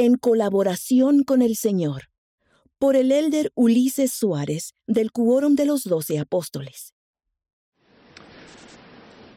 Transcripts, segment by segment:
en colaboración con el Señor, por el elder Ulises Suárez del Quórum de los Doce Apóstoles.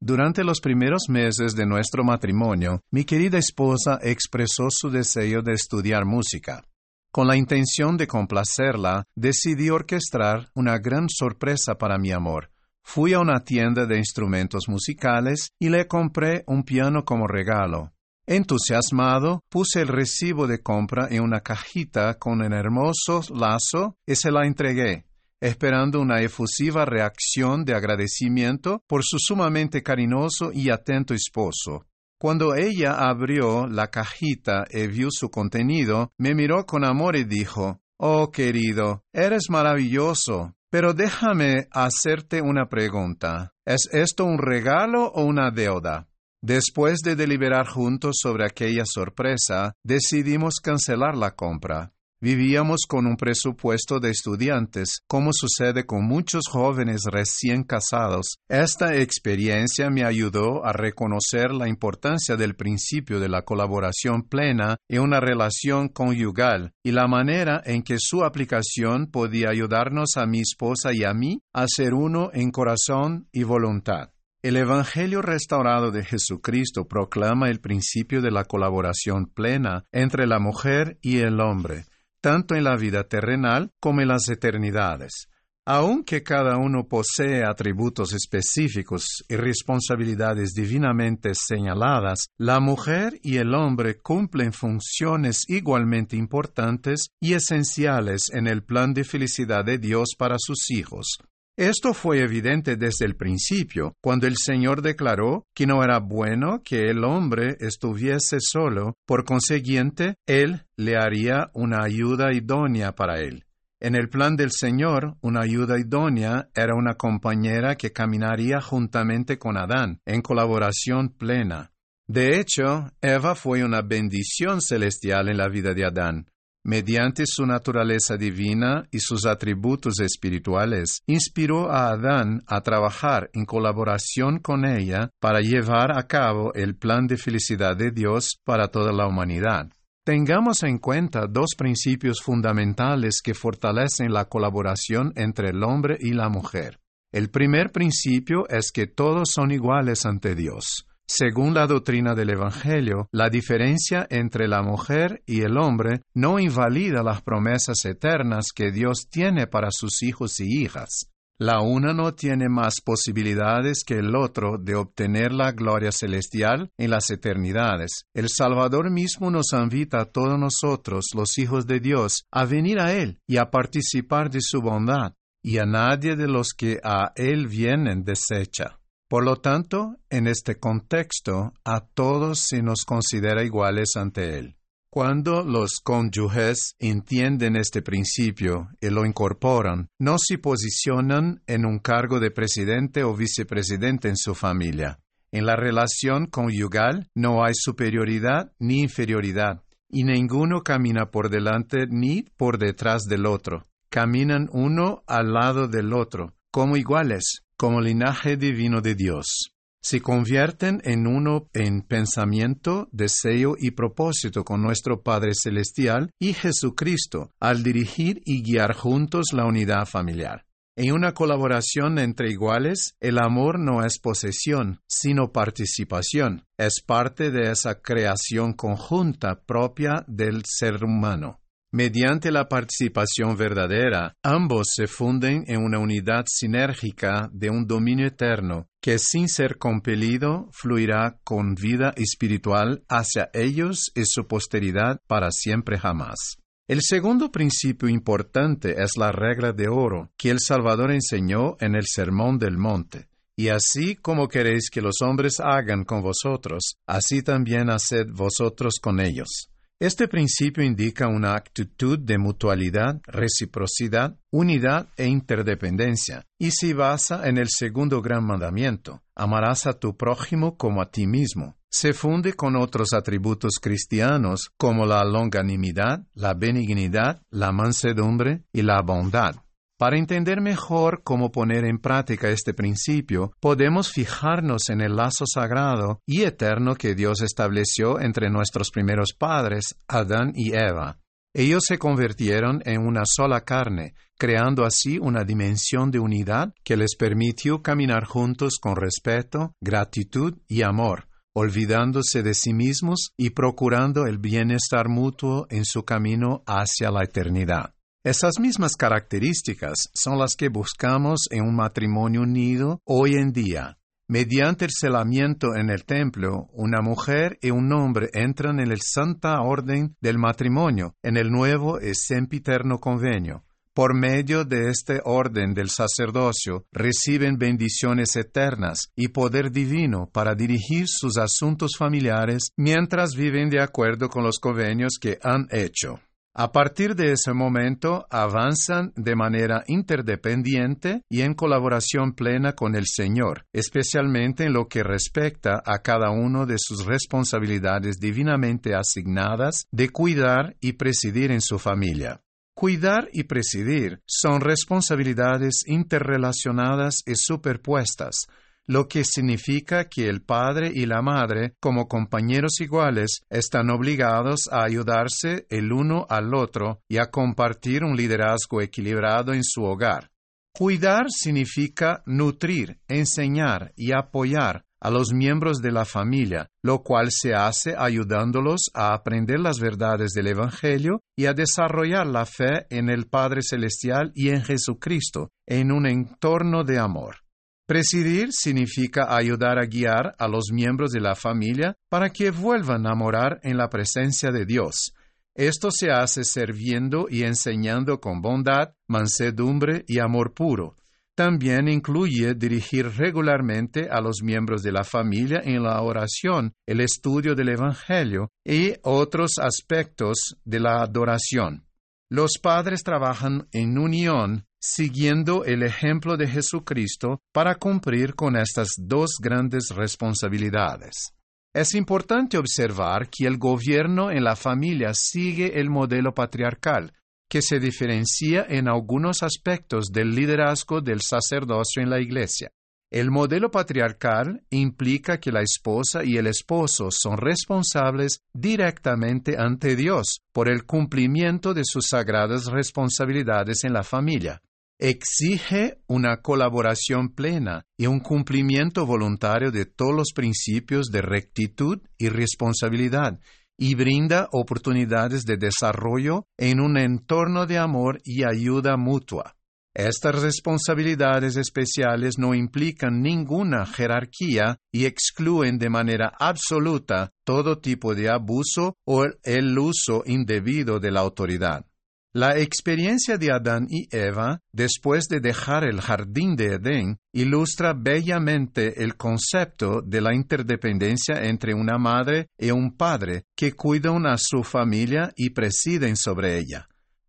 Durante los primeros meses de nuestro matrimonio, mi querida esposa expresó su deseo de estudiar música. Con la intención de complacerla, decidí orquestar una gran sorpresa para mi amor. Fui a una tienda de instrumentos musicales y le compré un piano como regalo. Entusiasmado, puse el recibo de compra en una cajita con un hermoso lazo y se la entregué, esperando una efusiva reacción de agradecimiento por su sumamente cariñoso y atento esposo. Cuando ella abrió la cajita y vio su contenido, me miró con amor y dijo, Oh querido, eres maravilloso, pero déjame hacerte una pregunta. ¿Es esto un regalo o una deuda? Después de deliberar juntos sobre aquella sorpresa, decidimos cancelar la compra. Vivíamos con un presupuesto de estudiantes, como sucede con muchos jóvenes recién casados. Esta experiencia me ayudó a reconocer la importancia del principio de la colaboración plena en una relación conyugal y la manera en que su aplicación podía ayudarnos a mi esposa y a mí a ser uno en corazón y voluntad. El Evangelio restaurado de Jesucristo proclama el principio de la colaboración plena entre la mujer y el hombre tanto en la vida terrenal como en las eternidades. Aunque cada uno posee atributos específicos y responsabilidades divinamente señaladas, la mujer y el hombre cumplen funciones igualmente importantes y esenciales en el plan de felicidad de Dios para sus hijos. Esto fue evidente desde el principio, cuando el Señor declaró que no era bueno que el hombre estuviese solo, por consiguiente, Él le haría una ayuda idónea para él. En el plan del Señor, una ayuda idónea era una compañera que caminaría juntamente con Adán, en colaboración plena. De hecho, Eva fue una bendición celestial en la vida de Adán, mediante su naturaleza divina y sus atributos espirituales, inspiró a Adán a trabajar en colaboración con ella para llevar a cabo el plan de felicidad de Dios para toda la humanidad. Tengamos en cuenta dos principios fundamentales que fortalecen la colaboración entre el hombre y la mujer. El primer principio es que todos son iguales ante Dios. Según la doctrina del Evangelio, la diferencia entre la mujer y el hombre no invalida las promesas eternas que Dios tiene para sus hijos y hijas. La una no tiene más posibilidades que el otro de obtener la gloria celestial en las eternidades. El Salvador mismo nos invita a todos nosotros, los hijos de Dios, a venir a Él y a participar de su bondad, y a nadie de los que a Él vienen desecha. Por lo tanto, en este contexto, a todos se nos considera iguales ante Él. Cuando los cónyuges entienden este principio y lo incorporan, no se posicionan en un cargo de presidente o vicepresidente en su familia. En la relación conyugal no hay superioridad ni inferioridad, y ninguno camina por delante ni por detrás del otro. Caminan uno al lado del otro, como iguales, como linaje divino de Dios. Se convierten en uno en pensamiento, deseo y propósito con nuestro Padre Celestial y Jesucristo al dirigir y guiar juntos la unidad familiar. En una colaboración entre iguales, el amor no es posesión, sino participación. Es parte de esa creación conjunta propia del ser humano. Mediante la participación verdadera, ambos se funden en una unidad sinérgica de un dominio eterno que sin ser compelido fluirá con vida espiritual hacia ellos y su posteridad para siempre jamás. El segundo principio importante es la regla de oro que el Salvador enseñó en el Sermón del Monte. Y así como queréis que los hombres hagan con vosotros, así también haced vosotros con ellos. Este principio indica una actitud de mutualidad, reciprocidad, unidad e interdependencia, y se basa en el segundo gran mandamiento, amarás a tu prójimo como a ti mismo. Se funde con otros atributos cristianos como la longanimidad, la benignidad, la mansedumbre y la bondad. Para entender mejor cómo poner en práctica este principio, podemos fijarnos en el lazo sagrado y eterno que Dios estableció entre nuestros primeros padres, Adán y Eva. Ellos se convirtieron en una sola carne, creando así una dimensión de unidad que les permitió caminar juntos con respeto, gratitud y amor, olvidándose de sí mismos y procurando el bienestar mutuo en su camino hacia la eternidad. Esas mismas características son las que buscamos en un matrimonio unido hoy en día. Mediante el celamiento en el templo, una mujer y un hombre entran en el santa orden del matrimonio, en el nuevo y sempiterno convenio. Por medio de este orden del sacerdocio reciben bendiciones eternas y poder divino para dirigir sus asuntos familiares mientras viven de acuerdo con los convenios que han hecho. A partir de ese momento avanzan de manera interdependiente y en colaboración plena con el Señor, especialmente en lo que respecta a cada uno de sus responsabilidades divinamente asignadas de cuidar y presidir en su familia. Cuidar y presidir son responsabilidades interrelacionadas y superpuestas, lo que significa que el padre y la madre, como compañeros iguales, están obligados a ayudarse el uno al otro y a compartir un liderazgo equilibrado en su hogar. Cuidar significa nutrir, enseñar y apoyar a los miembros de la familia, lo cual se hace ayudándolos a aprender las verdades del Evangelio y a desarrollar la fe en el Padre Celestial y en Jesucristo en un entorno de amor. Presidir significa ayudar a guiar a los miembros de la familia para que vuelvan a morar en la presencia de Dios. Esto se hace sirviendo y enseñando con bondad, mansedumbre y amor puro. También incluye dirigir regularmente a los miembros de la familia en la oración, el estudio del Evangelio y otros aspectos de la adoración. Los padres trabajan en unión siguiendo el ejemplo de Jesucristo para cumplir con estas dos grandes responsabilidades. Es importante observar que el gobierno en la familia sigue el modelo patriarcal, que se diferencia en algunos aspectos del liderazgo del sacerdocio en la Iglesia. El modelo patriarcal implica que la esposa y el esposo son responsables directamente ante Dios por el cumplimiento de sus sagradas responsabilidades en la familia exige una colaboración plena y un cumplimiento voluntario de todos los principios de rectitud y responsabilidad y brinda oportunidades de desarrollo en un entorno de amor y ayuda mutua. Estas responsabilidades especiales no implican ninguna jerarquía y excluyen de manera absoluta todo tipo de abuso o el uso indebido de la autoridad. La experiencia de Adán y Eva, después de dejar el jardín de Edén, ilustra bellamente el concepto de la interdependencia entre una madre y un padre que cuidan a su familia y presiden sobre ella.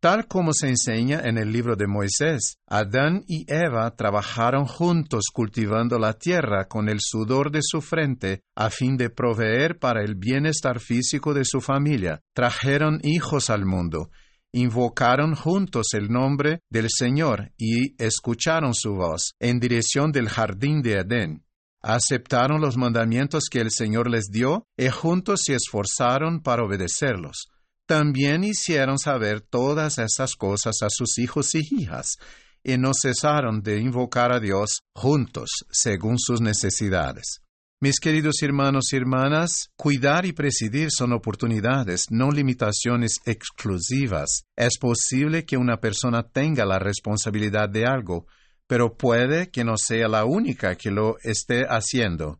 Tal como se enseña en el libro de Moisés, Adán y Eva trabajaron juntos cultivando la tierra con el sudor de su frente a fin de proveer para el bienestar físico de su familia. Trajeron hijos al mundo invocaron juntos el nombre del Señor y escucharon su voz en dirección del jardín de Edén. Aceptaron los mandamientos que el Señor les dio y juntos se esforzaron para obedecerlos. También hicieron saber todas esas cosas a sus hijos y hijas, y no cesaron de invocar a Dios juntos según sus necesidades. Mis queridos hermanos y hermanas, cuidar y presidir son oportunidades, no limitaciones exclusivas. Es posible que una persona tenga la responsabilidad de algo, pero puede que no sea la única que lo esté haciendo.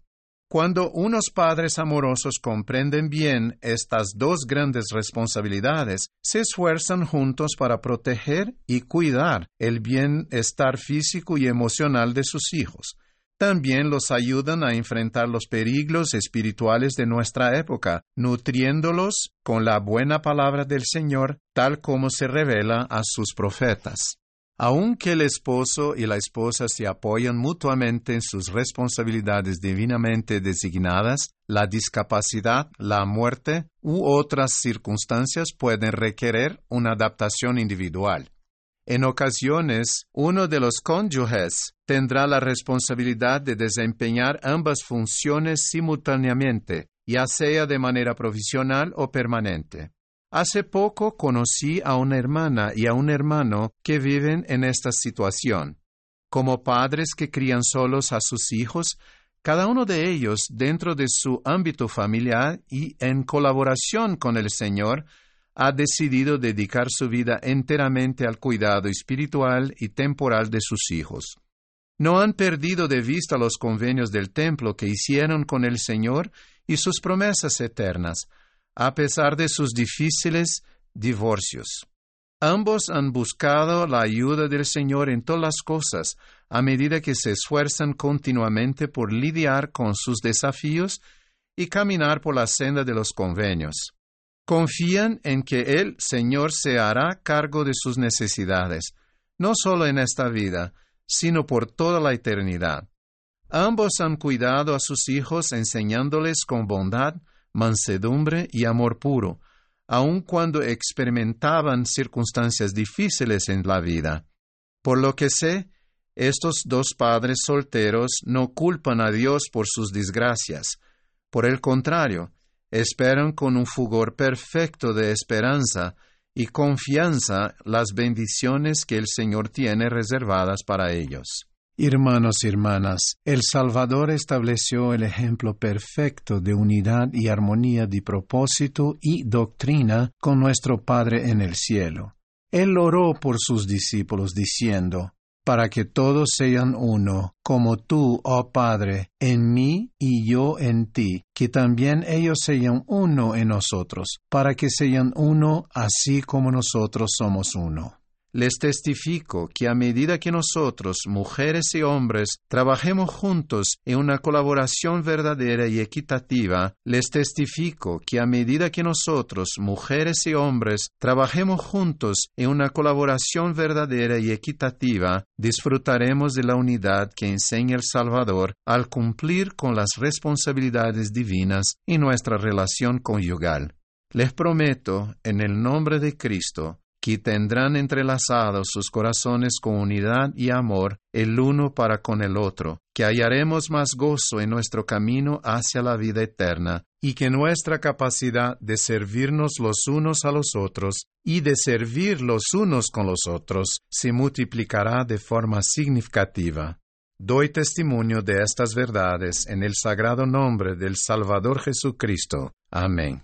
Cuando unos padres amorosos comprenden bien estas dos grandes responsabilidades, se esfuerzan juntos para proteger y cuidar el bienestar físico y emocional de sus hijos también los ayudan a enfrentar los peligros espirituales de nuestra época, nutriéndolos con la buena palabra del Señor, tal como se revela a sus profetas. Aunque el esposo y la esposa se apoyan mutuamente en sus responsabilidades divinamente designadas, la discapacidad, la muerte u otras circunstancias pueden requerir una adaptación individual. En ocasiones, uno de los cónyuges tendrá la responsabilidad de desempeñar ambas funciones simultáneamente, ya sea de manera provisional o permanente. Hace poco conocí a una hermana y a un hermano que viven en esta situación. Como padres que crían solos a sus hijos, cada uno de ellos dentro de su ámbito familiar y en colaboración con el Señor, ha decidido dedicar su vida enteramente al cuidado espiritual y temporal de sus hijos. No han perdido de vista los convenios del templo que hicieron con el Señor y sus promesas eternas, a pesar de sus difíciles divorcios. Ambos han buscado la ayuda del Señor en todas las cosas, a medida que se esfuerzan continuamente por lidiar con sus desafíos y caminar por la senda de los convenios. Confían en que el Señor se hará cargo de sus necesidades, no solo en esta vida, sino por toda la eternidad. Ambos han cuidado a sus hijos enseñándoles con bondad, mansedumbre y amor puro, aun cuando experimentaban circunstancias difíciles en la vida. Por lo que sé, estos dos padres solteros no culpan a Dios por sus desgracias. Por el contrario, esperan con un fugor perfecto de esperanza y confianza las bendiciones que el Señor tiene reservadas para ellos. Hermanos y hermanas, el Salvador estableció el ejemplo perfecto de unidad y armonía de propósito y doctrina con nuestro Padre en el cielo. Él oró por sus discípulos diciendo, para que todos sean uno, como tú, oh Padre, en mí y yo en ti, que también ellos sean uno en nosotros, para que sean uno así como nosotros somos uno. Les testifico que a medida que nosotros, mujeres y hombres, trabajemos juntos en una colaboración verdadera y equitativa, les testifico que a medida que nosotros, mujeres y hombres, trabajemos juntos en una colaboración verdadera y equitativa, disfrutaremos de la unidad que enseña el Salvador al cumplir con las responsabilidades divinas en nuestra relación conyugal. Les prometo, en el nombre de Cristo, que tendrán entrelazados sus corazones con unidad y amor el uno para con el otro, que hallaremos más gozo en nuestro camino hacia la vida eterna, y que nuestra capacidad de servirnos los unos a los otros y de servir los unos con los otros se multiplicará de forma significativa. Doy testimonio de estas verdades en el sagrado nombre del Salvador Jesucristo. Amén.